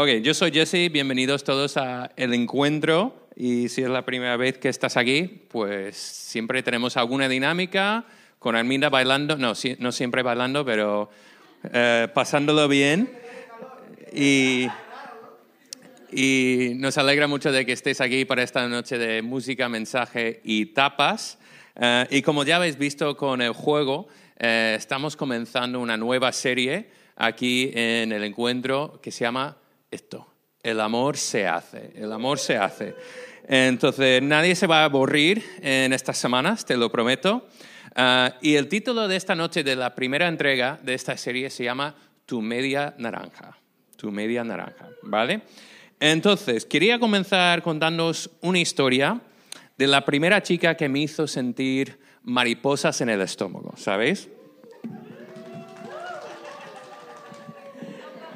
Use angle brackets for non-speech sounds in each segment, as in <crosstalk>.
Ok, yo soy Jesse, bienvenidos todos a El Encuentro. Y si es la primera vez que estás aquí, pues siempre tenemos alguna dinámica con Arminda bailando, no, no siempre bailando, pero eh, pasándolo bien. Y, y, nos alegra mucho de que estés aquí para esta noche de música, mensaje y tapas. Eh, y como ya habéis visto con el juego, eh, estamos comenzando una nueva serie aquí en el encuentro que se llama esto, el amor se hace, el amor se hace. Entonces, nadie se va a aburrir en estas semanas, te lo prometo. Ah, y el título de esta noche, de la primera entrega de esta serie, se llama Tu media naranja. Tu media naranja, ¿vale? Entonces, quería comenzar contándoos una historia de la primera chica que me hizo sentir mariposas en el estómago, ¿sabéis?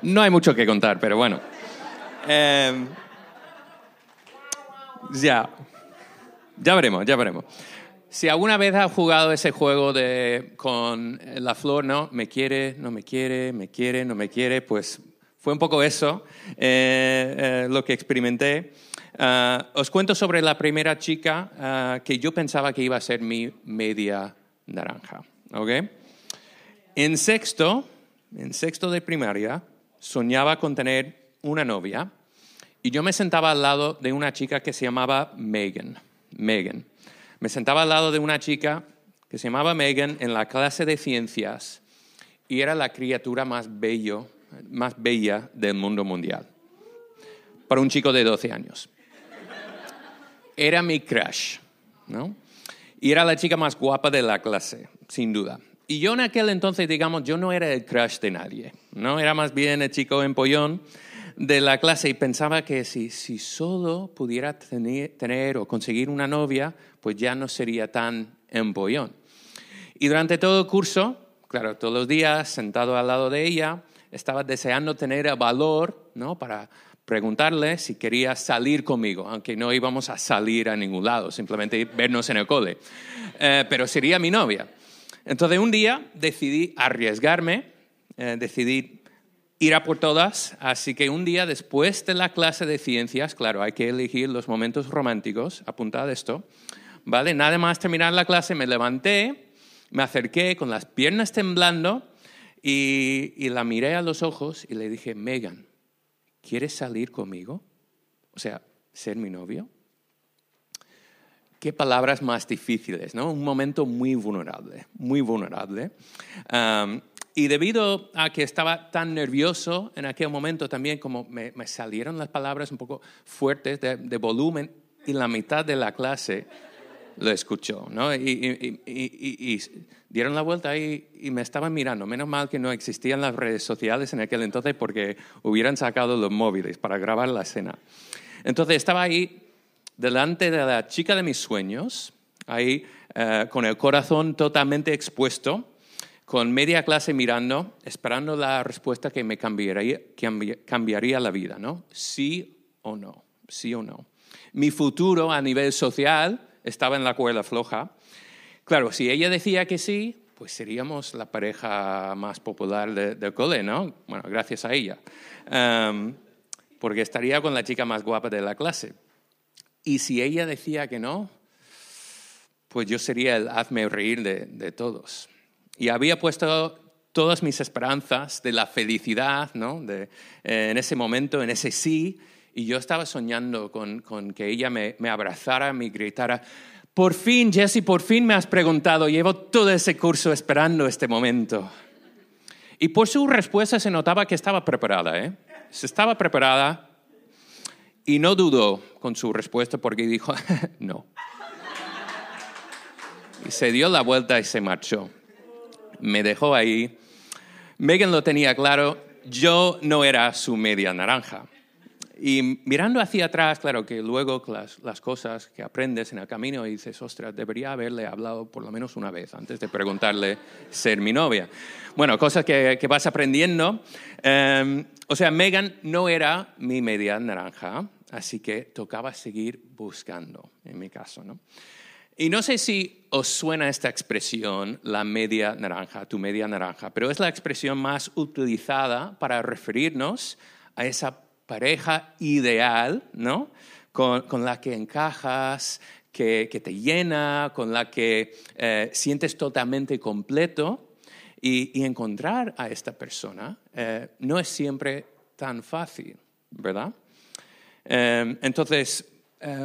No hay mucho que contar, pero bueno. Em, ya. Ya veremos, ya veremos. Si alguna vez has jugado ese juego de con la flor, ¿no? Me quiere, no me quiere, me quiere, no me quiere, pues fue un poco eso eh, eh, lo que experimenté. Ah, os cuento sobre la primera chica ah, que yo pensaba que iba a ser mi media naranja. En sexto, en sexto de primaria, soñaba con tener una novia y yo me sentaba al lado de una chica que se llamaba Megan. Megan. Me sentaba al lado de una chica que se llamaba Megan en la clase de ciencias y era la criatura más, bello, más bella del mundo mundial. Para un chico de 12 años. Era mi crush, ¿no? Y era la chica más guapa de la clase, sin duda. Y yo en aquel entonces, digamos, yo no era el crush de nadie, ¿no? Era más bien el chico empollón de la clase y pensaba que si, si solo pudiera tener, o conseguir una novia, pues ya no sería tan empollón. Y durante todo el curso, claro, todos los días, sentado al lado de ella, estaba deseando tener el valor, ¿no? Para preguntarle si quería salir conmigo, aunque no íbamos a salir a ningún lado, simplemente vernos en el cole. Eh, pero sería mi novia. Entonces un día decidí arriesgarme, eh, decidí ir a por todas, así que un día después de la clase de ciencias, claro, hay que elegir los momentos románticos, apuntad esto, ¿vale? Nada más terminar la clase me levanté, me acerqué con las piernas temblando y, y la miré a los ojos y le dije, Megan, ¿quieres salir conmigo? O sea, ser mi novio. Qué palabras más difíciles, ¿no? Un momento muy vulnerable, muy vulnerable. Y debido a que estaba tan nervioso en aquel momento también, como me, salieron las palabras un poco fuertes de, volumen, y la mitad de la clase lo escuchó, ¿no? Y, dieron la vuelta y, me estaban mirando. Menos mal que no existían las redes sociales en aquel entonces porque hubieran sacado los móviles para grabar la escena. Entonces estaba ahí delante de la chica de mis sueños, ahí eh, con el corazón totalmente expuesto, con media clase mirando, esperando la respuesta que me cambiaría, cambiaría la vida, ¿no? Sí o no, sí o no. Mi futuro a nivel social estaba en la cuerda floja. Claro, si ella decía que sí, pues seríamos la pareja más popular del cole, ¿no? Bueno, gracias a ella. Em, porque estaría con la chica más guapa de la clase. Y si ella decía que no, pues yo sería el hazme reír de, todos. Y había puesto todas mis esperanzas de la felicidad, ¿no? Eh, en ese momento, en ese sí, y yo estaba soñando con, que ella me, me, abrazara, me gritara, por fin, Jesse, por fin me has preguntado, llevo todo ese curso esperando este momento. Y por su respuesta se notaba que estaba preparada, ¿eh? Se estaba preparada y no dudó con su respuesta porque dijo, <laughs> no. Y se dio la vuelta y se marchó. Me dejó ahí. Megan lo tenía claro, yo no era su media naranja. Y mirando hacia atrás, claro que luego las, cosas que aprendes en el camino y dices, ostras, debería haberle hablado por lo menos una vez antes de preguntarle ser mi novia. Bueno, cosas que, que vas aprendiendo. Em, o sea, Megan no era mi media naranja, así que tocaba seguir buscando, en mi caso. ¿no? Y no sé si os suena esta expresión, la media naranja, tu media naranja, pero es la expresión más utilizada para referirnos a esa pareja ideal, ¿no? Con, la que encajas, que, te llena, con la que eh, sientes totalmente completo. Y, encontrar a esta persona eh, no es siempre tan fácil, ¿verdad? Eh, entonces,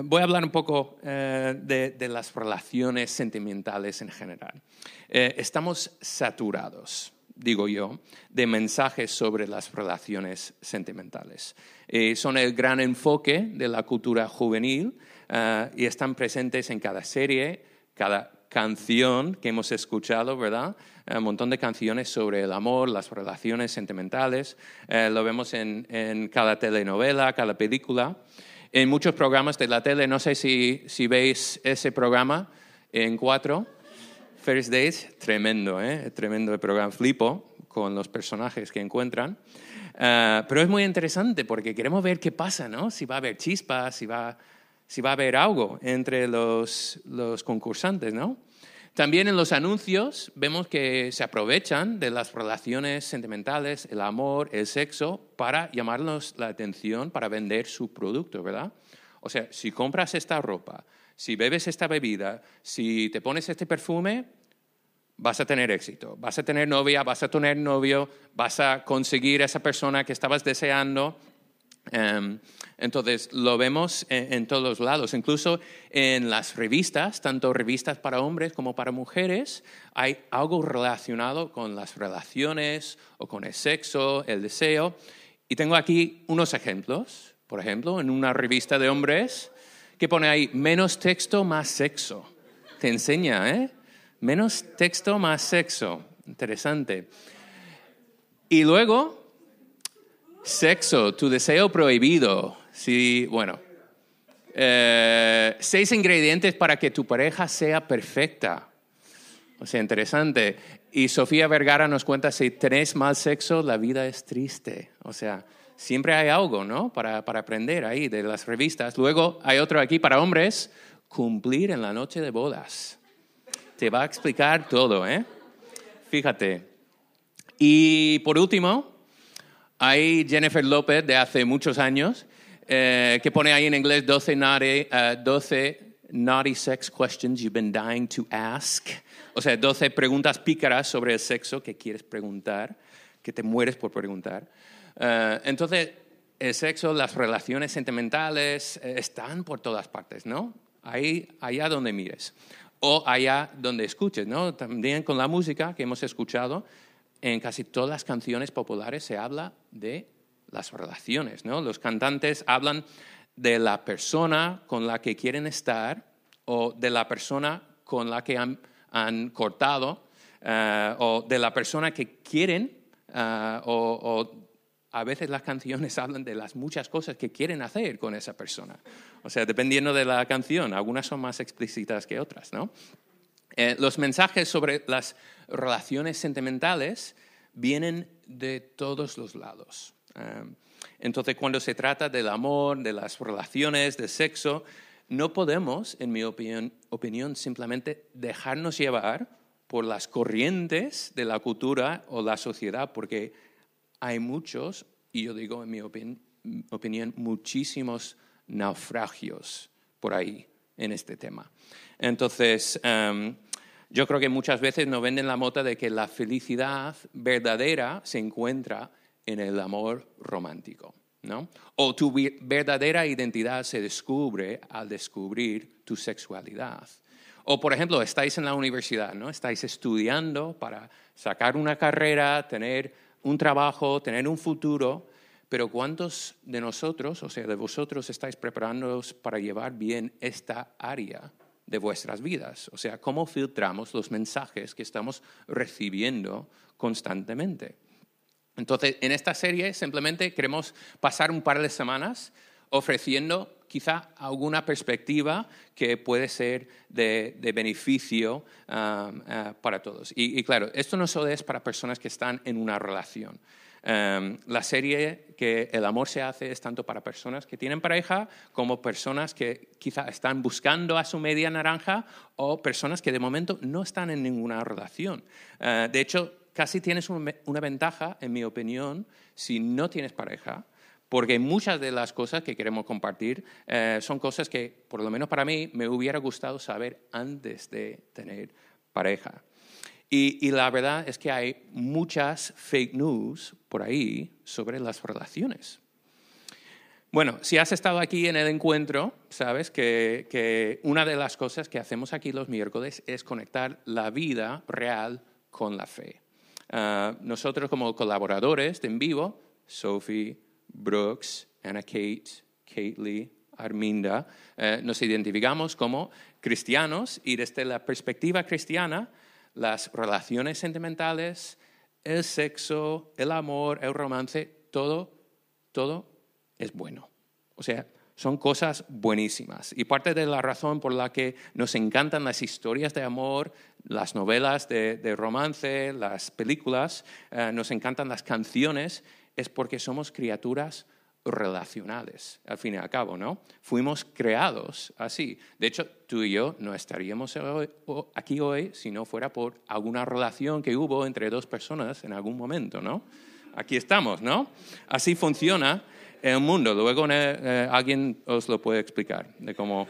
voy a hablar un poco de, de, las relaciones sentimentales en general. estamos saturados digo yo, de mensajes sobre las relaciones sentimentales. Eh, son el gran enfoque de la cultura juvenil eh, y están presentes en cada serie, cada canción que hemos escuchado, ¿verdad? Un montón de canciones sobre el amor, las relaciones sentimentales. Eh, lo vemos en, en, cada telenovela, cada película. En muchos programas de la tele, no sé si, si veis ese programa en cuatro First Days, tremendo, ¿eh? tremendo el programa. Flipo con los personajes que encuentran. Eh, pero es muy interesante porque queremos ver qué pasa, ¿no? Si va a haber chispas, si va, si va a haber algo entre los, los concursantes, ¿no? También en los anuncios vemos que se aprovechan de las relaciones sentimentales, el amor, el sexo, para llamarnos la atención, para vender su producto, ¿verdad? O sea, si compras esta ropa, si bebes esta bebida, si te pones este perfume, vas a tener éxito, vas a tener novia, vas a tener novio, vas a conseguir esa persona que estabas deseando. Em, entonces, lo vemos en, todos lados, incluso en las revistas, tanto revistas para hombres como para mujeres, hay algo relacionado con las relaciones o con el sexo, el deseo. Y tengo aquí unos ejemplos. Por ejemplo, en una revista de hombres que pone ahí menos texto, más sexo. Te enseña, ¿eh? Menos texto, más sexo. Interesante. Y luego, sexo, tu deseo prohibido. Sí, bueno. Eh, seis ingredientes para que tu pareja sea perfecta. O sea, interesante. Y Sofía Vergara nos cuenta, si tenés mal sexo, la vida es triste. O sea, siempre hay algo, ¿no? Para, para aprender ahí de las revistas. Luego hay otro aquí para hombres, cumplir en la noche de bodas te va a explicar todo, ¿eh? Fíjate. Y por último, hay Jennifer López de hace muchos años, eh, que pone ahí en inglés 12 naughty, 12 uh, naughty sex questions you've been dying to ask. O sea, 12 preguntas pícaras sobre el sexo que quieres preguntar, que te mueres por preguntar. Uh, entonces, el sexo, las relaciones sentimentales eh, están por todas partes, ¿no? Ahí, allá donde mires o allá donde escuches, ¿no? También con la música que hemos escuchado, en casi todas las canciones populares se habla de las relaciones, ¿no? Los cantantes hablan de la persona con la que quieren estar o de la persona con la que han, cortado eh, o de la persona que quieren eh, o a veces las canciones <laughs> hablan de las muchas cosas que quieren hacer con esa persona. O sea, dependiendo de la canción, algunas son más explícitas que otras, ¿no? Eh, los mensajes sobre las relaciones sentimentales vienen de todos los lados. Eh, entonces, cuando se trata del amor, de las relaciones, del sexo, no podemos, en mi opinión, opinión, simplemente dejarnos llevar por las corrientes de la cultura o la sociedad, porque hay muchos, y yo digo en mi opinión, muchísimos naufragios por ahí en este tema. Entonces, em, yo creo que muchas veces nos venden la mota de que la felicidad verdadera se encuentra en el amor romántico. ¿no? O tu verdadera identidad se descubre al descubrir tu sexualidad. O, por ejemplo, estáis en la universidad, ¿no? Estáis estudiando para sacar una carrera, tener un trabajo, tener un futuro, pero ¿cuántos de nosotros, o sea, de vosotros, estáis preparándoos para llevar bien esta área de vuestras vidas? O sea, ¿cómo filtramos los mensajes que estamos recibiendo constantemente? Entonces, en esta serie simplemente queremos pasar un par de semanas ofreciendo quizá alguna perspectiva que puede ser de, beneficio um, uh, para todos. Y, claro, esto no solo es para personas que están en una relación. Um, la serie que el amor se hace es tanto para personas que tienen pareja como personas que quizá están buscando a su media naranja o personas que de momento no están en ninguna relación. Uh, de hecho, casi tienes una ventaja, en mi opinión, si no tienes pareja, porque muchas de las cosas que queremos compartir eh, son cosas que, por lo menos para mí, me hubiera gustado saber antes de tener pareja. Y, la verdad es que hay muchas fake news por ahí sobre las relaciones. Bueno, si has estado aquí en el encuentro, sabes que, una de las cosas que hacemos aquí los miércoles es conectar la vida real con la fe. Ah, nosotros como colaboradores de En Vivo, Sophie, Brooks, Anna Kate, Kate Lee, Arminda, eh, nos identificamos como cristianos y desde la perspectiva cristiana las relaciones sentimentales, el sexo, el amor, el romance, todo, todo es bueno. O sea, son cosas buenísimas. Y parte de la razón por la que nos encantan las historias de amor, las novelas de, romance, las películas, eh, nos encantan las canciones, es porque somos criaturas relacionales, al fin y al cabo, ¿no? Fuimos creados así. De hecho, tú y yo no estaríamos aquí hoy si no fuera por alguna relación que hubo entre dos personas en algún momento, ¿no? Aquí estamos, ¿no? Así funciona el mundo. Luego eh, alguien os lo puede explicar de cómo,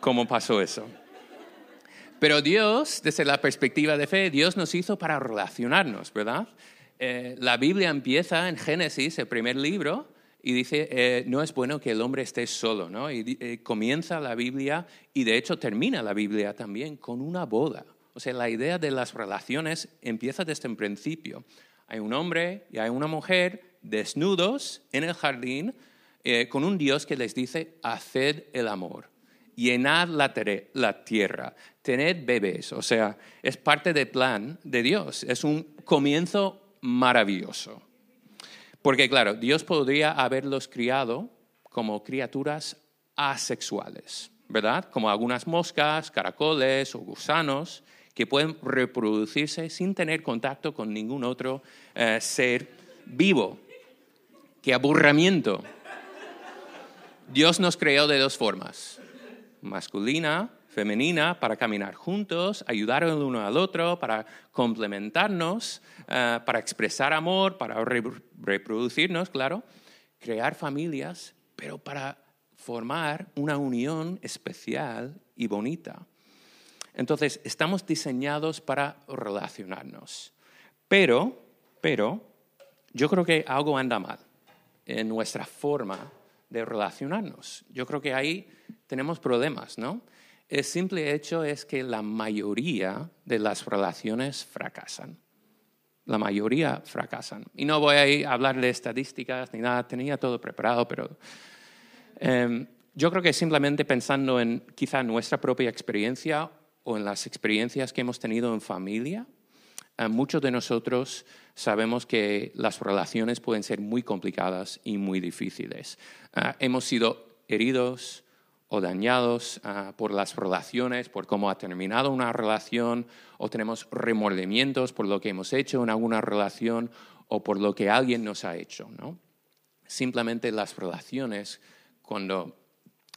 cómo pasó eso. Pero Dios, desde la perspectiva de fe, Dios nos hizo para relacionarnos, ¿verdad? Eh, la Biblia empieza en Génesis, el primer libro, y dice, eh, no es bueno que el hombre esté solo, ¿no? Y eh, comienza la Biblia y de hecho termina la Biblia también con una boda. O sea, la idea de las relaciones empieza desde el principio. Hay un hombre y hay una mujer desnudos en el jardín con un Dios que les dice, haced el amor llenad la, tierra, tened bebés, o sea, es parte del plan de Dios, es un comienzo maravilloso. Porque claro, Dios podría haberlos criado como criaturas asexuales, ¿verdad? Como algunas moscas, caracoles o gusanos que pueden reproducirse sin tener contacto con ningún otro eh, ser vivo. ¡Qué aburrimiento! Dios nos creó de dos formas, masculina femenina para caminar juntos, ayudar el uno al otro, para complementarnos, eh, para expresar amor, para reproducirnos, claro, crear familias, pero para formar una unión especial y bonita. Entonces, estamos diseñados para relacionarnos. Pero, pero, yo creo que algo anda mal en nuestra forma de relacionarnos. Yo creo que ahí tenemos problemas, ¿no? El simple hecho es que la mayoría de las relaciones fracasan. La mayoría fracasan. Y no voy a hablar de estadísticas ni nada, tenía todo preparado, pero em, yo creo que simplemente pensando en quizá nuestra propia experiencia o en las experiencias que hemos tenido en familia, eh, muchos de nosotros sabemos que las relaciones pueden ser muy complicadas y muy difíciles. Eh, hemos sido heridos, o dañados ah, por las relaciones, por cómo ha terminado una relación, o tenemos remordimientos por lo que hemos hecho en alguna relación o por lo que alguien nos ha hecho. ¿no? Simplemente las relaciones, cuando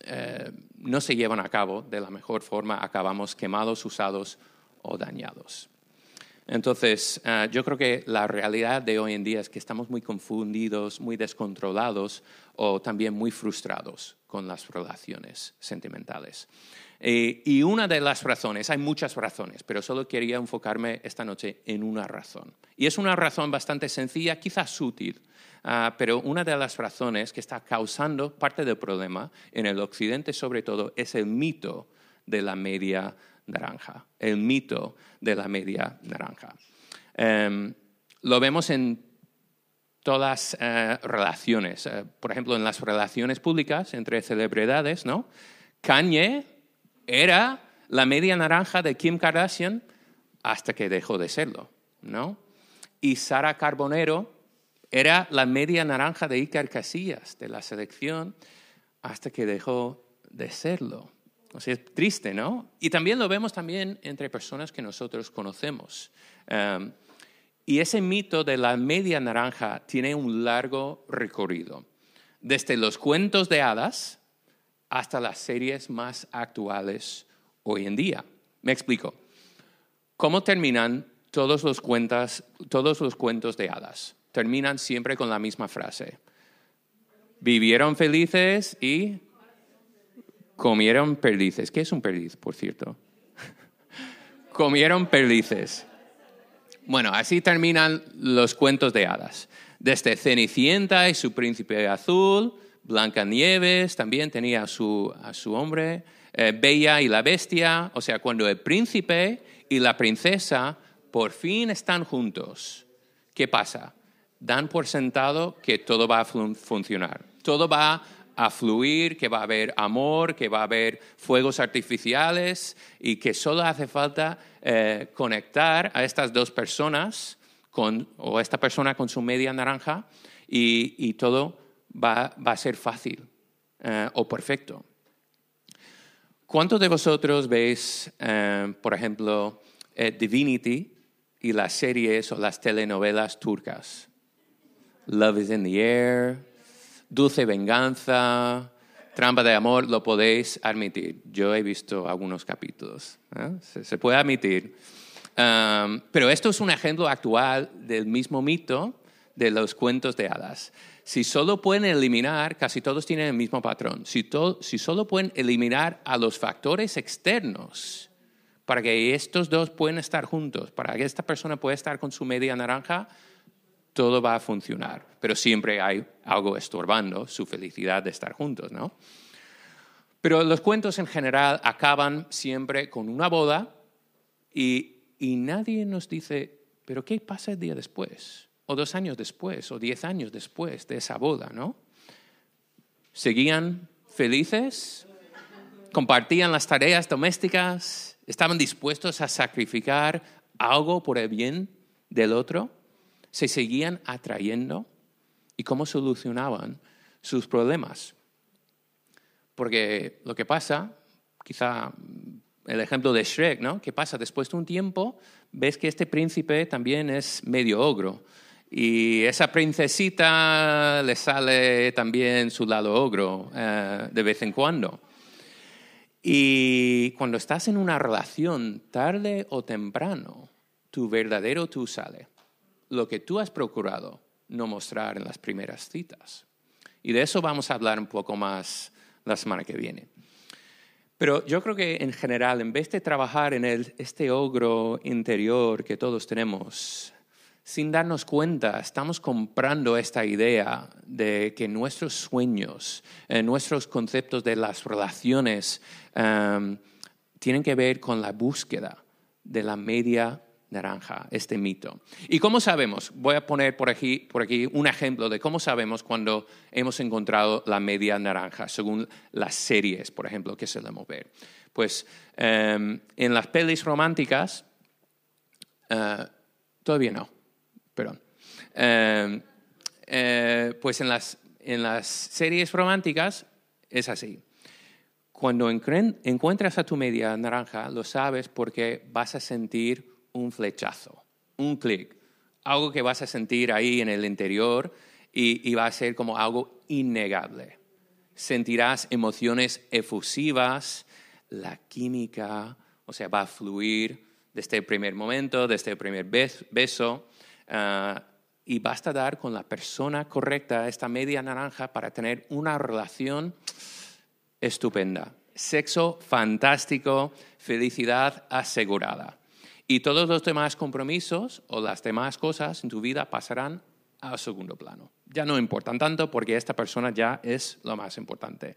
eh, no se llevan a cabo de la mejor forma, acabamos quemados, usados o dañados. Entonces, ah, yo creo que la realidad de hoy en día es que estamos muy confundidos, muy descontrolados o también muy frustrados con las relaciones sentimentales. Eh, y una de las razones, hay muchas razones, pero solo quería enfocarme esta noche en una razón. Y es una razón bastante sencilla, quizás sutil, ah, pero una de las razones que está causando parte del problema en el occidente sobre todo es el mito de la media naranja, el mito de la media naranja. Em, lo vemos en todas eh, relaciones, eh, por ejemplo, en las relaciones públicas entre celebridades, ¿no? Kanye era la media naranja de Kim Kardashian hasta que dejó de serlo, ¿no? Y Sara Carbonero era la media naranja de Iker Casillas de la selección hasta que dejó de serlo. Es triste, ¿no? Y también lo vemos también entre personas que nosotros conocemos. Em, y ese mito de la media naranja tiene un largo recorrido, desde los cuentos de hadas hasta las series más actuales hoy en día. Me explico. ¿Cómo terminan todos los cuentos de hadas? Terminan siempre con la misma frase. Vivieron felices y comieron perdices. ¿Qué es un perdiz, por cierto? <laughs> comieron perdices. Bueno, así terminan los cuentos de hadas. Desde Cenicienta y su príncipe azul, Blancanieves también tenía a su, a su hombre, eh, Bella y la bestia, o sea, cuando el príncipe y la princesa por fin están juntos, ¿qué pasa? Dan por sentado que todo va a funcionar, todo va a fluir, que va a haber amor, que va a haber fuegos artificiales y que solo hace falta eh, conectar a estas dos personas con, o esta persona con su media naranja y, todo va, a ser fácil eh, o perfecto. ¿Cuántos de vosotros veis, eh, por ejemplo, Divinity y las series o las telenovelas turcas? Love is in the air, Dulce Venganza, Trampa de Amor, lo podéis admitir. Yo he visto algunos capítulos, ¿eh? se, puede admitir. Pero esto es un ejemplo actual del mismo mito de los cuentos de hadas. Si solo pueden eliminar, casi todos tienen el mismo patrón, si, si solo pueden eliminar a los factores externos para que estos dos puedan estar juntos, para que esta persona pueda estar con su media naranja, todo va a funcionar, pero siempre hay algo estorbando su felicidad de estar juntos, ¿no? Pero los cuentos en general acaban siempre con una boda y, y nadie nos dice, pero ¿qué pasa el día después? O dos años después, o diez años después de esa boda, ¿no? ¿Seguían felices? ¿Compartían las tareas domésticas? ¿Estaban dispuestos a sacrificar algo por el bien del otro? Se seguían atrayendo y cómo solucionaban sus problemas. Porque lo que pasa, quizá el ejemplo de Shrek, ¿no? ¿Qué pasa? Después de un tiempo ves que este príncipe también es medio ogro. Y esa princesita le sale también su lado ogro eh, de vez en cuando. Y cuando estás en una relación, tarde o temprano, tu verdadero tú sale lo que tú has procurado no mostrar en las primeras citas. Y de eso vamos a hablar un poco más la semana que viene. Pero yo creo que en general, en vez de trabajar en este ogro interior que todos tenemos, sin darnos cuenta, estamos comprando esta idea de que nuestros sueños, eh, nuestros conceptos de las relaciones em, tienen que ver con la búsqueda de la media naranja, este mito. ¿Y cómo sabemos? Voy a poner por aquí, por aquí un ejemplo de cómo sabemos cuando hemos encontrado la media naranja, según las series, por ejemplo, que solemos ver. Pues em, en las pelis románticas, eh, todavía no, perdón. Em, eh, pues en las, en las series románticas es así. Cuando encuentras a tu media naranja, lo sabes porque vas a sentir un flechazo, un clic, algo que vas a sentir ahí en el interior y, va a ser como algo innegable. Sentirás emociones efusivas, la química, o sea, va a fluir desde el primer momento, desde el primer beso, ah, y basta dar con la persona correcta, esta media naranja, para tener una relación estupenda. Sexo fantástico, felicidad asegurada. Y todos los demás compromisos o las demás cosas en tu vida pasarán a segundo plano. Ya no importan tanto porque esta persona ya es lo más importante.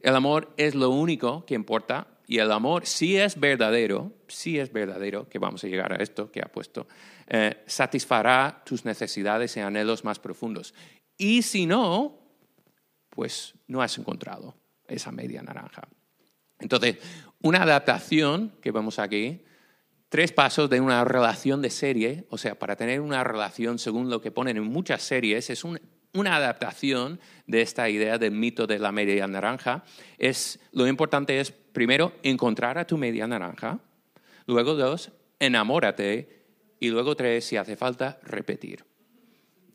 El amor es lo único que importa y el amor sí es verdadero, sí es verdadero, que vamos a llegar a esto que ha puesto, eh, satisfará tus necesidades y anhelos más profundos. Y si no, pues no has encontrado esa media naranja. Entonces, una adaptación que vemos aquí tres pasos de una relación de serie, o sea, para tener una relación según lo que ponen en muchas series, es una adaptación de esta idea del mito de la media naranja. Es, lo importante es, primero, encontrar a tu media naranja, luego dos, enamórate, y luego tres, si hace falta, repetir.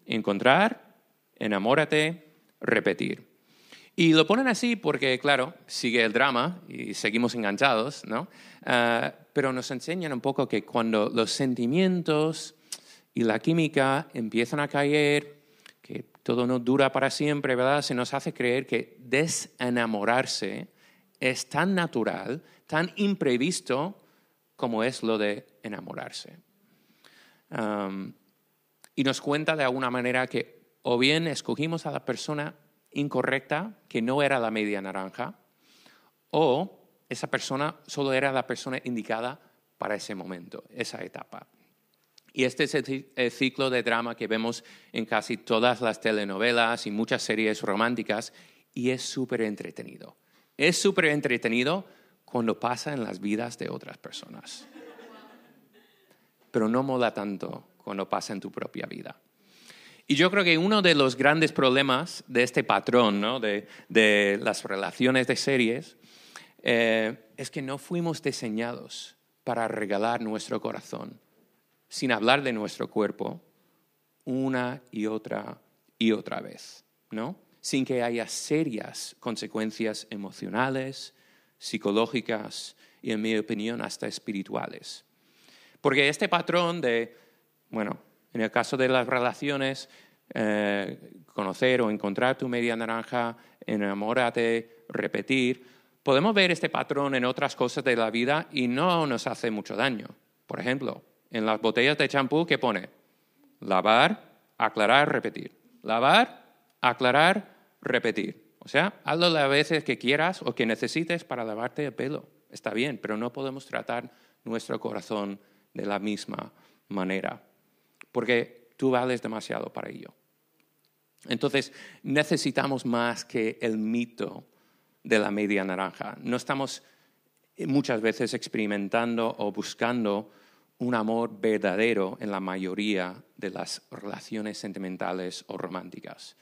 Encontrar, enamórate, repetir. Y lo ponen así porque, claro, sigue el drama y seguimos enganchados, ¿no? Ah, pero nos enseñan un poco que cuando los sentimientos y la química empiezan a caer, que todo no dura para siempre, ¿verdad? Se nos hace creer que desenamorarse es tan natural, tan imprevisto como es lo de enamorarse. y nos cuenta de alguna manera que o bien escogimos a la persona incorrecta, que no era la media naranja, o esa persona solo era la persona indicada para ese momento, esa etapa. Y este es el ciclo de drama que vemos en casi todas las telenovelas y muchas series románticas y es súper entretenido. Es súper entretenido cuando pasa en las vidas de otras personas. Pero no mola tanto cuando pasa en tu propia vida. Y yo creo que uno de los grandes problemas de este patrón, ¿no? de, las relaciones de series, eh, es que no fuimos diseñados para regalar nuestro corazón, sin hablar de nuestro cuerpo, una y otra y otra vez, ¿no? Sin que haya serias consecuencias emocionales, psicológicas y, en mi opinión, hasta espirituales. Porque este patrón de, bueno, en el caso de las relaciones, eh, conocer o encontrar tu media naranja, enamórate, repetir, podemos ver este patrón en otras cosas de la vida y no nos hace mucho daño. Por ejemplo, en las botellas de champú, ¿qué pone? Lavar, aclarar, repetir. Lavar, aclarar, repetir. O sea, hazlo las veces que quieras o que necesites para lavarte el pelo. Está bien, pero no podemos tratar nuestro corazón de la misma manera porque tú vales demasiado para ello. Entonces, necesitamos más que el mito de la media naranja. No estamos muchas veces experimentando o buscando un amor verdadero en la mayoría de las relaciones sentimentales o románticas.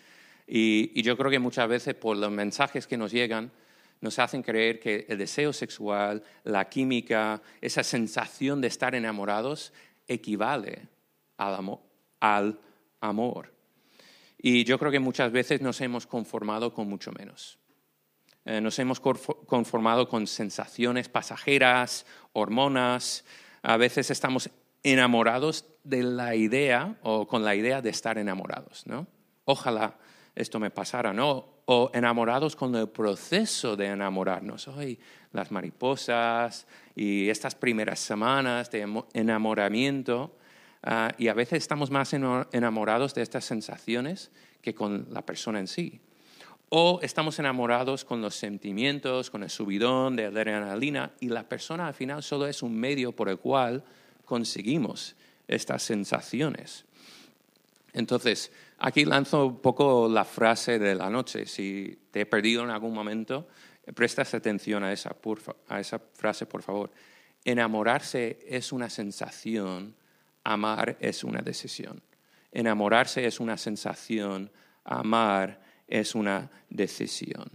Y, yo creo que muchas veces por los mensajes que nos llegan, nos hacen creer que el deseo sexual, la química, esa sensación de estar enamorados equivale al amor, Y yo creo que muchas veces nos hemos conformado con mucho menos. Eh, nos hemos conformado con sensaciones pasajeras, hormonas. A veces estamos enamorados de la idea o con la idea de estar enamorados, ¿no? Ojalá esto me pasara, ¿no? O enamorados con el proceso de enamorarnos. Hoy las mariposas y estas primeras semanas de enamoramiento Ah, y a veces estamos más enamorados de estas sensaciones que con la persona en sí. O estamos enamorados con los sentimientos, con el subidón de adrenalina y la persona al final solo es un medio por el cual conseguimos estas sensaciones. Entonces, aquí lanzo un poco la frase de la noche. Si te he perdido en algún momento, prestas atención a esa, a esa frase, por favor. Enamorarse es una sensación amar es una decisión. Enamorarse es una sensación, amar es una decisión.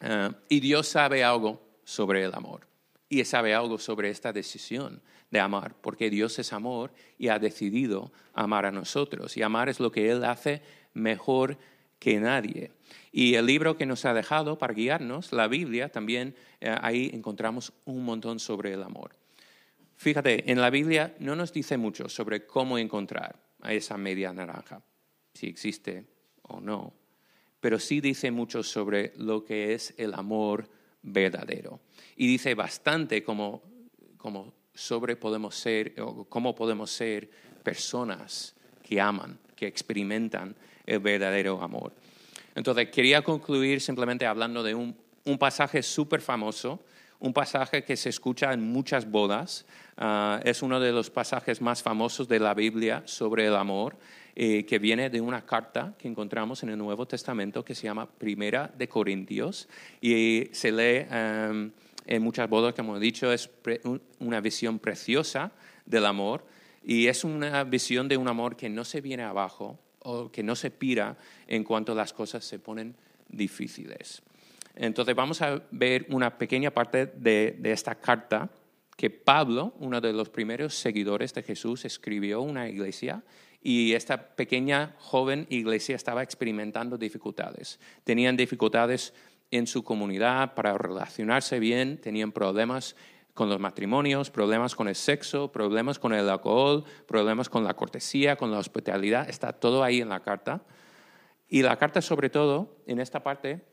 Eh, y Dios sabe algo sobre el amor y sabe algo sobre esta decisión de amar, porque Dios es amor y ha decidido amar a nosotros. Y amar es lo que Él hace mejor que nadie. Y el libro que nos ha dejado para guiarnos, la Biblia, también eh, ahí encontramos un montón sobre el amor. Fíjate, en la Biblia no nos dice mucho sobre cómo encontrar a esa media naranja, si existe o no, pero sí dice mucho sobre lo que es el amor verdadero. Y dice bastante cómo, sobre podemos ser, o cómo podemos ser personas que aman, que experimentan el verdadero amor. Entonces, quería concluir simplemente hablando de un, un pasaje súper famoso un pasaje que se escucha en muchas bodas. Ah, es uno de los pasajes más famosos de la Biblia sobre el amor, eh, que viene de una carta que encontramos en el Nuevo Testamento que se llama Primera de Corintios y se lee em, en muchas bodas, como he dicho, es una visión preciosa del amor y es una visión de un amor que no se viene abajo o que no se pira en cuanto las cosas se ponen difíciles. Entonces vamos a ver una pequeña parte de, esta carta que Pablo, uno de los primeros seguidores de Jesús, escribió a una iglesia y esta pequeña joven iglesia estaba experimentando dificultades. Tenían dificultades en su comunidad para relacionarse bien, tenían problemas con los matrimonios, problemas con el sexo, problemas con el alcohol, problemas con la cortesía, con la hospitalidad, está todo ahí en la carta. Y la carta, sobre todo, en esta parte,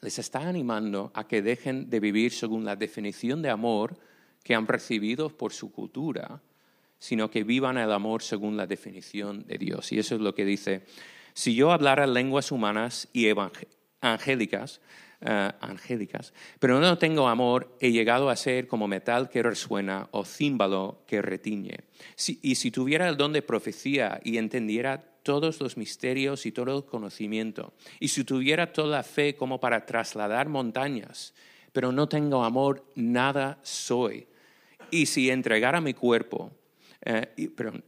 les está animando a que dejen de vivir según la definición de amor que han recibido por su cultura, sino que vivan el amor según la definición de Dios. Y eso es lo que dice, si yo hablara lenguas humanas y angélicas, eh, angélicas, pero no tengo amor, he llegado a ser como metal que resuena o címbalo que retiñe. y si tuviera el don de profecía y entendiera todos los misterios y todo el conocimiento. Y si tuviera toda la fe como para trasladar montañas, pero no tengo amor, nada soy. Y si entregara mi cuerpo, eh,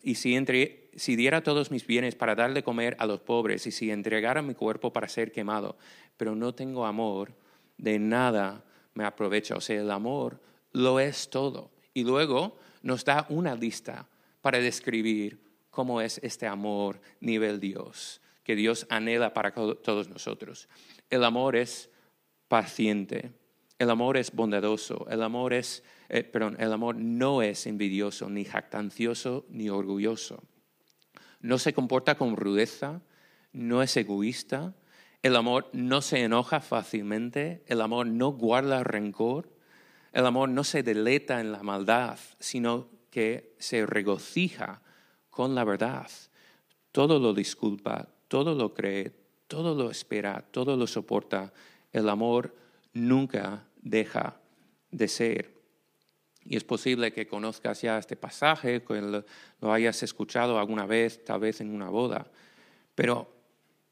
y, si, diera todos mis bienes para dar de comer a los pobres, y si entregara mi cuerpo para ser quemado, pero no tengo amor, de nada me aprovecha. O sea, el amor lo es todo. Y luego nos da una lista para describir cómo es este amor nivel Dios, que Dios anhela para todos nosotros. El amor es paciente, el amor es bondadoso, el amor es, eh, perdón, el amor no es envidioso, ni jactancioso, ni orgulloso. No se comporta con rudeza, no es egoísta, el amor no se enoja fácilmente, el amor no guarda rencor, el amor no se deleta en la maldad, sino que se regocija con la verdad. Todo lo disculpa, todo lo cree, todo lo espera, todo lo soporta. El amor nunca deja de ser. Y es posible que conozcas ya este pasaje, que lo, hayas escuchado alguna vez, tal vez en una boda, pero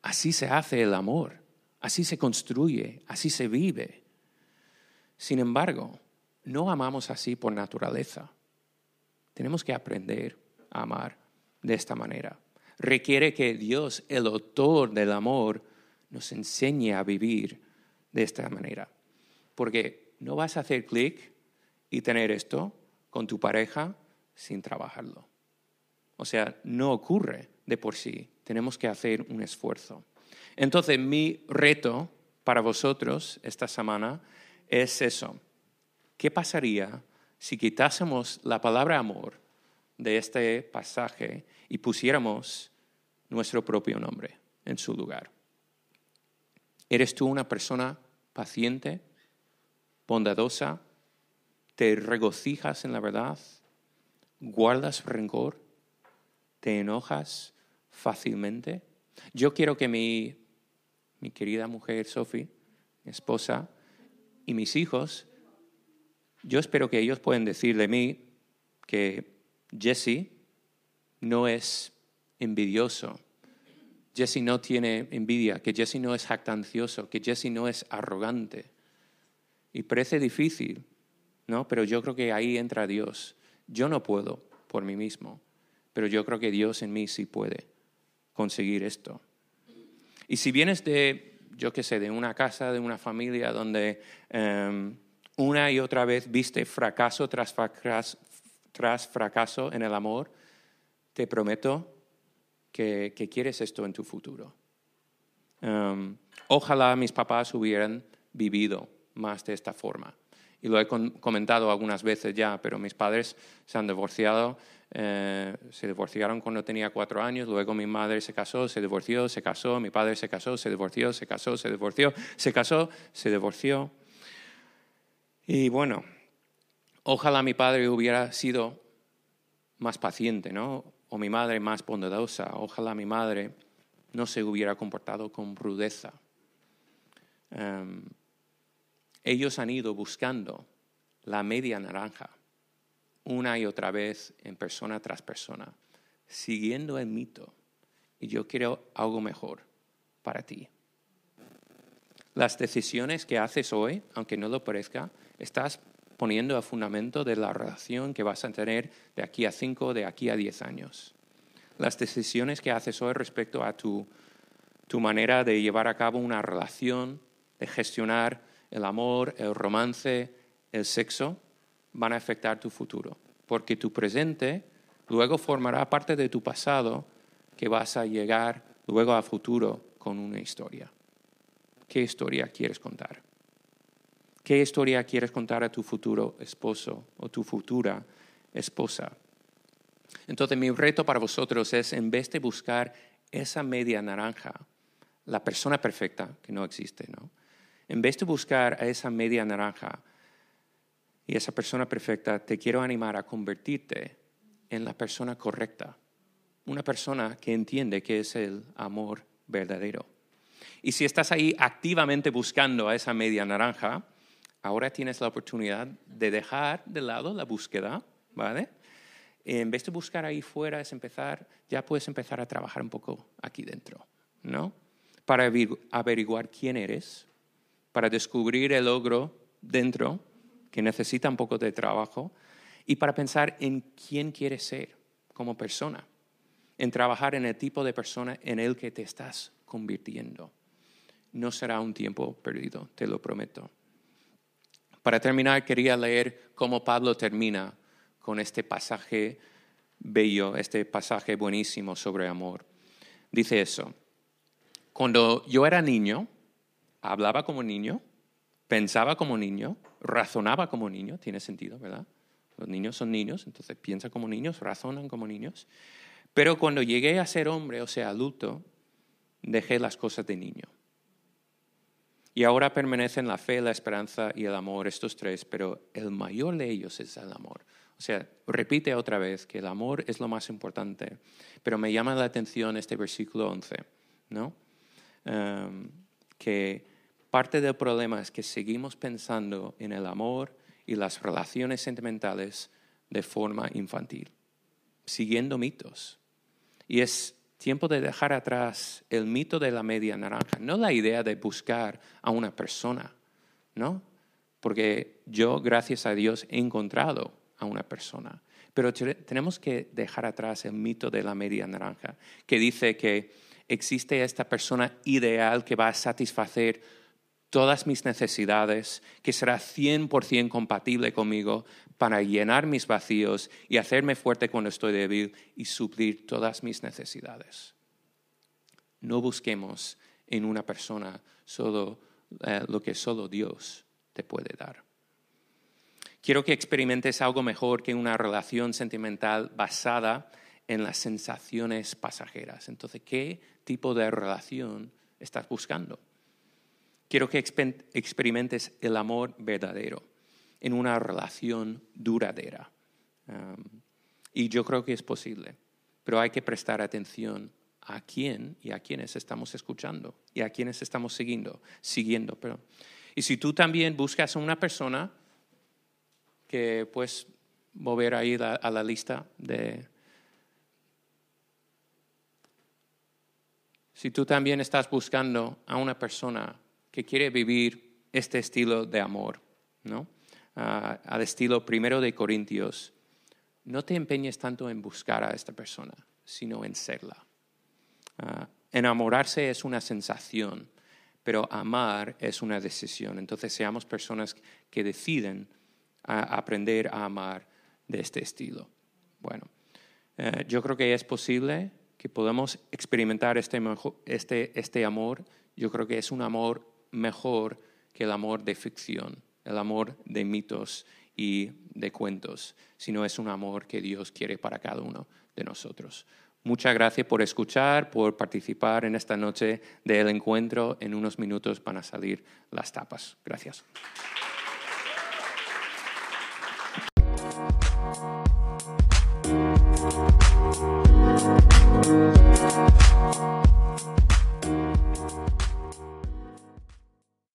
así se hace el amor, así se construye, así se vive. Sin embargo, no amamos así por naturaleza. Tenemos que aprender a amar de esta manera. Requiere que Dios, el autor del amor, nos enseñe a vivir de esta manera. Porque no vas a hacer clic y tener esto con tu pareja sin trabajarlo. O sea, no ocurre de por sí. Tenemos que hacer un esfuerzo. Entonces, mi reto para vosotros esta semana es eso. ¿Qué pasaría si quitásemos la palabra amor de este pasaje y pusiéramos nuestro propio nombre en su lugar. ¿Eres tú una persona paciente, bondadosa? ¿Te regocijas en la verdad? ¿Guardas rencor? ¿Te enojas fácilmente? Yo quiero que mi, mi querida mujer Sophie, mi esposa, y mis hijos, yo espero que ellos puedan decir de mí que Jesse no es envidioso. Jesse no tiene envidia, que Jesse no es jactancioso, que Jesse no es arrogante. Y parece difícil, ¿no? Pero yo creo que ahí entra Dios. Yo no puedo por mí mismo, pero yo creo que Dios en mí sí puede conseguir esto. Y si vienes de, yo qué sé, de una casa, de una familia donde em, una y otra vez viste fracaso tras fracaso, tras fracaso en el amor, te prometo que, quieres esto en tu futuro. Um, ojalá mis papás hubieran vivido más de esta forma. Y lo he comentado algunas veces ya, pero mis padres se han divorciado, eh, se divorciaron cuando tenía cuatro años, luego mi madre se casó, se divorció, se casó, mi padre se casó, se divorció, se casó, se divorció, se casó, se divorció. Y bueno, Ojalá mi padre hubiera sido más paciente, ¿no? O mi madre más bondadosa. Ojalá mi madre no se hubiera comportado con rudeza. Em, ellos han ido buscando la media naranja una y otra vez en persona tras persona, siguiendo el mito. Y yo quiero algo mejor para ti. Las decisiones que haces hoy, aunque no lo parezca, estás poniendo a fundamento de la relación que vas a tener de aquí a cinco, de aquí a diez años. Las decisiones que haces hoy respecto a tu, tu manera de llevar a cabo una relación, de gestionar el amor, el romance, el sexo, van a afectar tu futuro. Porque tu presente luego formará parte de tu pasado que vas a llegar luego a futuro con una historia. ¿Qué historia quieres contar? ¿Qué historia quieres contar a tu futuro esposo o tu futura esposa? Entonces mi reto para vosotros es, en vez de buscar esa media naranja, la persona perfecta que no existe, ¿no? En vez de buscar a esa media naranja y esa persona perfecta, te quiero animar a convertirte en la persona correcta, una persona que entiende qué es el amor verdadero. Y si estás ahí activamente buscando a esa media naranja, ahora tienes la oportunidad de dejar de lado la búsqueda, ¿vale? En vez de buscar ahí fuera, es empezar, ya puedes empezar a trabajar un poco aquí dentro, ¿no? Para averiguar quién eres, para descubrir el logro dentro, que necesita un poco de trabajo, y para pensar en quién quieres ser como persona, en trabajar en el tipo de persona en el que te estás convirtiendo. No será un tiempo perdido, te lo prometo. Para terminar, quería leer cómo Pablo termina con este pasaje bello, este pasaje buenísimo sobre amor. Dice eso, cuando yo era niño, hablaba como niño, pensaba como niño, razonaba como niño, tiene sentido, ¿verdad? Los niños son niños, entonces piensan como niños, razonan como niños. Pero cuando llegué a ser hombre, o sea, adulto, dejé las cosas de niño. Y ahora permanecen la fe, la esperanza y el amor, estos tres, pero el mayor de ellos es el amor. O sea, repite otra vez que el amor es lo más importante, pero me llama la atención este versículo 11, ¿no? Em, que parte del problema es que seguimos pensando en el amor y las relaciones sentimentales de forma infantil, siguiendo mitos. Y es tiempo de dejar atrás el mito de la media naranja, no la idea de buscar a una persona, ¿no? Porque yo, gracias a Dios, he encontrado a una persona. Pero tenemos que dejar atrás el mito de la media naranja, que dice que existe esta persona ideal que va a satisfacer todas mis necesidades, que será 100% compatible conmigo para llenar mis vacíos y hacerme fuerte cuando estoy débil y suplir todas mis necesidades. No busquemos en una persona solo eh, lo que solo Dios te puede dar. Quiero que experimentes algo mejor que una relación sentimental basada en las sensaciones pasajeras. Entonces, ¿qué tipo de relación estás buscando? Quiero que experimentes el amor verdadero en una relación duradera. y yo creo que es posible, pero hay que prestar atención a quién y a quiénes estamos escuchando y a quiénes estamos siguiendo, siguiendo. Pero, y si tú también buscas a una persona que puedes mover ahí a la lista de... Si tú también estás buscando a una persona que quiere vivir este estilo de amor, ¿no? Ah, al estilo primero de Corintios, no te empeñes tanto en buscar a esta persona, sino en serla. Ah, enamorarse es una sensación, pero amar es una decisión. Entonces seamos personas que deciden a aprender a amar de este estilo. Bueno, eh, yo creo que es posible que podamos experimentar este, este, este amor. Yo creo que es un amor mejor que el amor de ficción, el amor de mitos y de cuentos, sino es un amor que Dios quiere para cada uno de nosotros. Muchas gracias por escuchar, por participar en esta noche del encuentro. En unos minutos van a salir las tapas. Gracias.